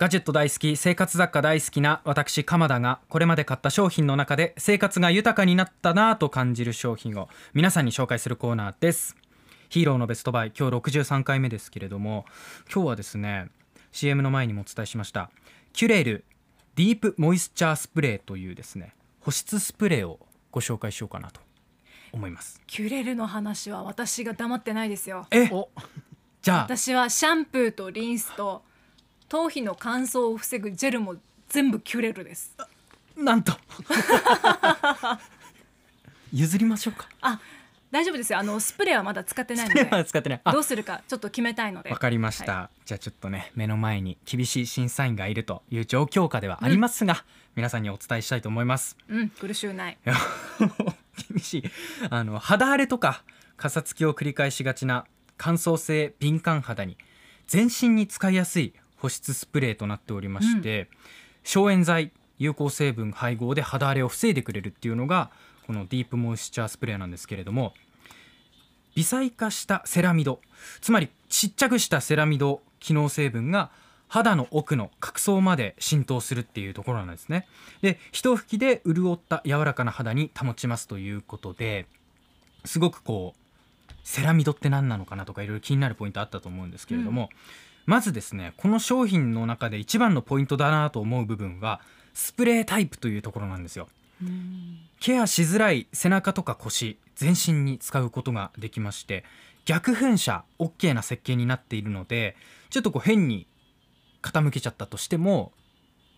ガジェット大好き生活雑貨大好きな私鎌田がこれまで買った商品の中で生活が豊かになったなぁと感じる商品を皆さんに紹介するコーナーです。ヒーローのベストバイ今日63回目ですけれども今日はですね CM の前にもお伝えしました。キュレルディープモイスチャースプレーというですね保湿スプレーをご紹介しようかなと思います。キュレルの話は私が黙ってないですよ。え？じゃあ。私はシャンプーとリンスと頭皮の乾燥を防ぐジェルも全部キュレルです。なんと。譲りましょうか。あ大丈夫ですよ。あのスプレーはまだ使ってないので。使ってない。あ。どうするかちょっと決めたいので。わかりました、はじゃあちょっとね目の前に厳しい審査員がいるという状況下ではありますが、皆さんにお伝えしたいと思います。うん苦しゅうない。厳しい。あの肌荒れとかかさつきを繰り返しがちな乾燥性敏感肌に全身に使いやすい保湿スプレーとなっておりまして、消炎剤有効成分配合で肌荒れを防いでくれるっていうのがこのディープモイスチャースプレーなんですけれども微細化したセラミドつまりちっちゃくしたセラミド機能成分が肌の奥の角層まで浸透するっていうところなんですね。で一吹きで潤った柔らかな肌に保ちますということですごくこうセラミドって何なのかなとかいろいろ気になるポイントあったと思うんですけれども、まずですねこの商品の中で一番のポイントだなと思う部分はスプレータイプというところなんですよ。ケアしづらい背中とか腰全身に使うことができまして逆噴射 OK な設計になっているのでちょっとこう変に傾けちゃったとしても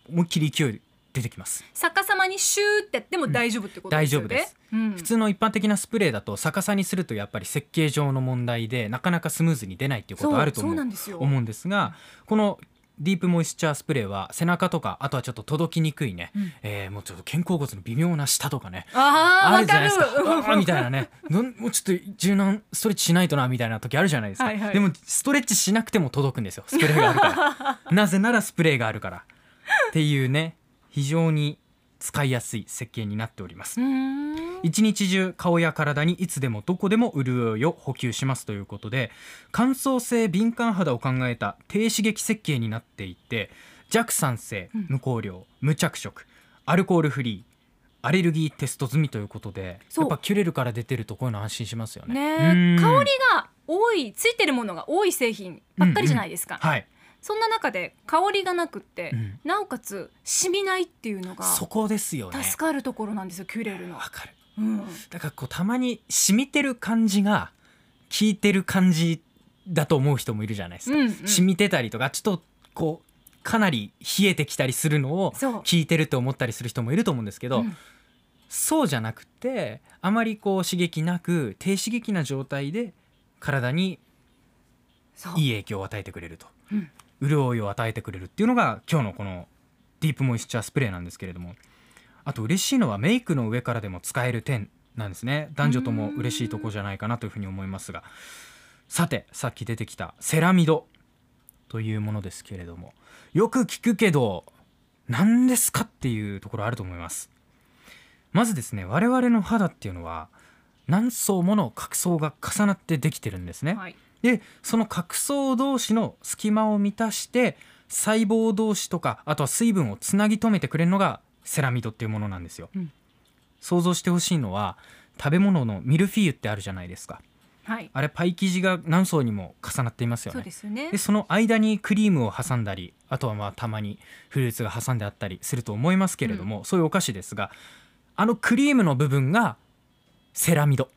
思いっきり勢い出てきます。逆さまにシューってやっても大丈夫ってことですよね、大丈夫です。うん。普通の一般的なスプレーだと逆さにするとやっぱり設計上の問題でなかなかスムーズに出ないっていうことあると思うそうなんですよ。思うんですがこのディープモイスチャースプレーは背中とかあとはちょっと届きにくいね、うん。えーもうちょっと肩甲骨の微妙な下とかね。あるじゃないですか。あーみたいなね。もうちょっと柔軟ストレッチしないとなみたいな時あるじゃないですか、はいはい。でもストレッチしなくても届くんですよ。スプレーがあるから。なぜならスプレーがあるから。っていうね非常に使いやすい設計になっております。一日中顔や体にいつでもどこでも潤いを補給しますということで乾燥性敏感肌を考えた低刺激設計になっていて弱酸性うん。無香料、無着色アルコールフリーアレルギーテスト済みということでやっぱキュレルから出てるとこう。いうの安心しますよね。ね香りが多いついてるものが多い製品ばっかりじゃないですか、はい、そんな中で香りがなくって、うん。なおかつ染みないっていうのがそこですよね。助かるところなんですよキュレルの。わ、かる。うん、だからこうたまに染みてる感じが効いてる感じだと思う人もいるじゃないですか。うんうん。染みてたりとかちょっとこうかなり冷えてきたりするのをそう。聞いてると思ったりする人もいると思うんですけど、うん。そうじゃなくてあまりこう刺激なく低刺激な状態で体にいい影響を与えてくれると。うん潤いを与えてくれるっていうのが今日のこのディープモイスチャースプレーなんですけれどもあと嬉しいのはメイクの上からでも使える点なんですね。男女とも嬉しいとこじゃないかなというふうに思いますが。さてさっき出てきたセラミドというものですけれどもよく聞くけど何ですかっていうところあると思います。まずですね我々の肌っていうのは何層もの角層が重なってできてるんですね、はい。でその角層同士の隙間を満たして細胞同士とかあとは水分をつなぎ止めてくれるのがセラミドっていうものなんですよ、うん。想像してほしいのは食べ物のミルフィーユってあるじゃないですか。はい。あれパイ生地が何層にも重なっていますよそうねですよね。でその間にクリームを挟んだりあとはまあたまにフルーツが挟んであったりすると思いますけれども、そういうお菓子ですがあのクリームの部分がセラミド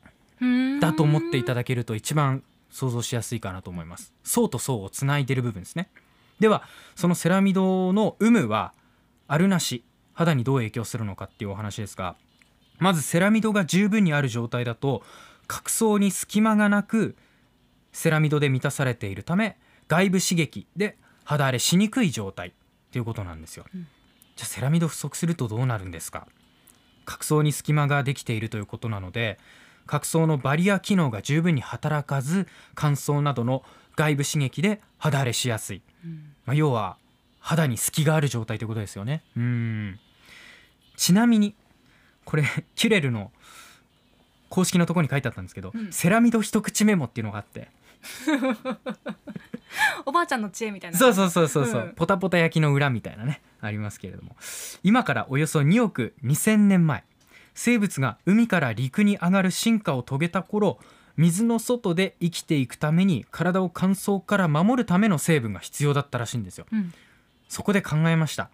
だと思っていただけると一番想像しやすいかなと思います。層と層をつないでる部分ですね。ではそのセラミドの有無はあるなし肌にどう影響するのかっていうお話ですがまずセラミドが十分にある状態だと角層に隙間がなくセラミドで満たされているため外部刺激で肌荒れしにくい状態っていうことなんですよ、うん。じゃあセラミド不足するとどうなるんですか？角層に隙間ができているということなので角層のバリア機能が十分に働かず乾燥などの外部刺激で肌荒れしやすい、うん。まあ、要は肌に隙がある状態ということですよね。うん。ちなみにこれキュレルの公式のところに書いてあったんですけど、うん。セラミド一口メモっていうのがあって。おばあちゃんの知恵みたいなそうそうそうそうそう、うん。ポタポタ焼きの裏みたいなね。ありますけれども。今からおよそ2億2000年前生物が海から陸に上がる進化を遂げた頃水の外で生きていくために体を乾燥から守るための成分が必要だったらしいんですよ。うん。そこで考えました。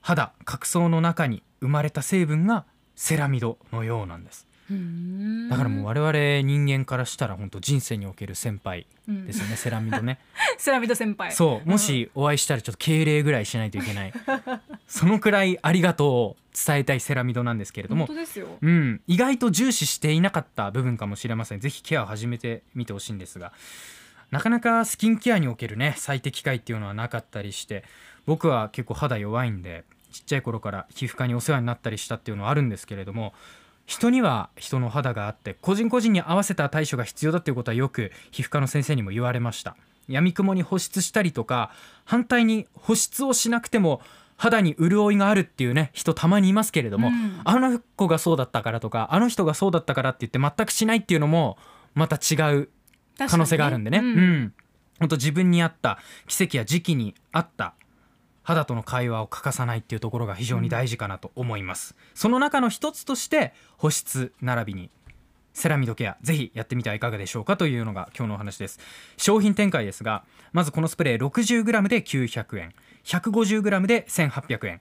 肌角層の中に生まれた成分がセラミドのようなんですうん。だからもう我々人間からしたら本当人生における先輩うん。ですよね、セラミドね。セラミド先輩。そうもしお会いしたらちょっと敬礼ぐらいしないといけない。そのくらいありがとうを伝えたいセラミドなんですけれども。本当ですよ。うん、意外と重視していなかった部分かもしれません。ぜひケアを始めてみてほしいんですが。なかなかスキンケアにおけるね最適解っていうのはなかったりして僕は結構肌弱いんでちっちゃい頃から皮膚科にお世話になったりしたっていうのはあるんですけれども人には人の肌があって個人個人に合わせた対処が必要だっていうことはよく皮膚科の先生にも言われました。闇雲に保湿したりとか反対に保湿をしなくても肌に潤いがあるっていうね人たまにいますけれども、うん。あの子がそうだったからとかあの人がそうだったからって言って全くしないっていうのもまた違う可能性があるんでね。確かにうん。本当自分に合った奇跡や時期に合った肌との会話を欠かさないっていうところが非常に大事かなと思います。その中の一つとして保湿並びにセラミドケアぜひやってみてはいかがでしょうかというのが今日のお話です。商品展開ですがまずこのスプレー 60g で900円 150g で1800円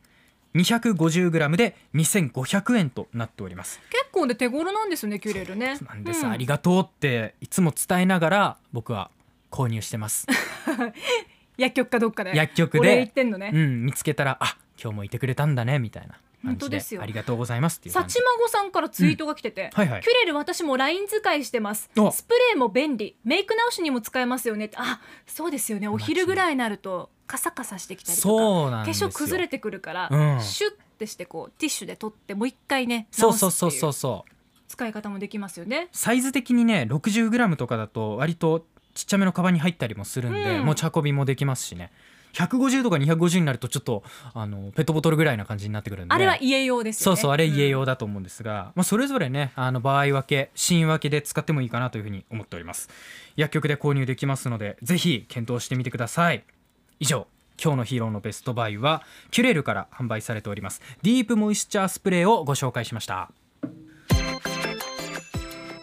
250g で2500円となっております。結構で手頃なんですよねキュレルね。なんです、うん。ありがとうっていつも伝えながら僕は購入してます 薬局かどっかで薬局で言ってんのね、うん見つけたらあ今日もいてくれたんだねみたいな本当ですよ。ありがとうございますっていうさちまごさんからツイートが来てて、はいはいキュレル私もライン使いしてます。お。スプレーも便利。メイク直しにも使えますよねあそうですよね。お昼ぐらいになるとカサカサしてきたりとか化粧崩れてくるから、うん。シュッてしてこうティッシュで取ってもう一回ねそう直すそうっていう。そうそうそう使い方もできますよね。サイズ的にね 60g とかだと割とちっちゃめのカバンに入ったりもするんで、うん。持ち運びもできますしね。150とか250になるとちょっとあのペットボトルぐらいな感じになってくるんで。あれは家用ですよね。そうそうあれ家ん用だと思うんですが、まあ、それぞれねあの場合分け新分けで使ってもいいかなというふうに思っております。薬局で購入できますのでぜひ検討してみてください。以上今日のヒーローのベストバイはキュレルから販売されておりますディープモイスチャースプレーをご紹介しました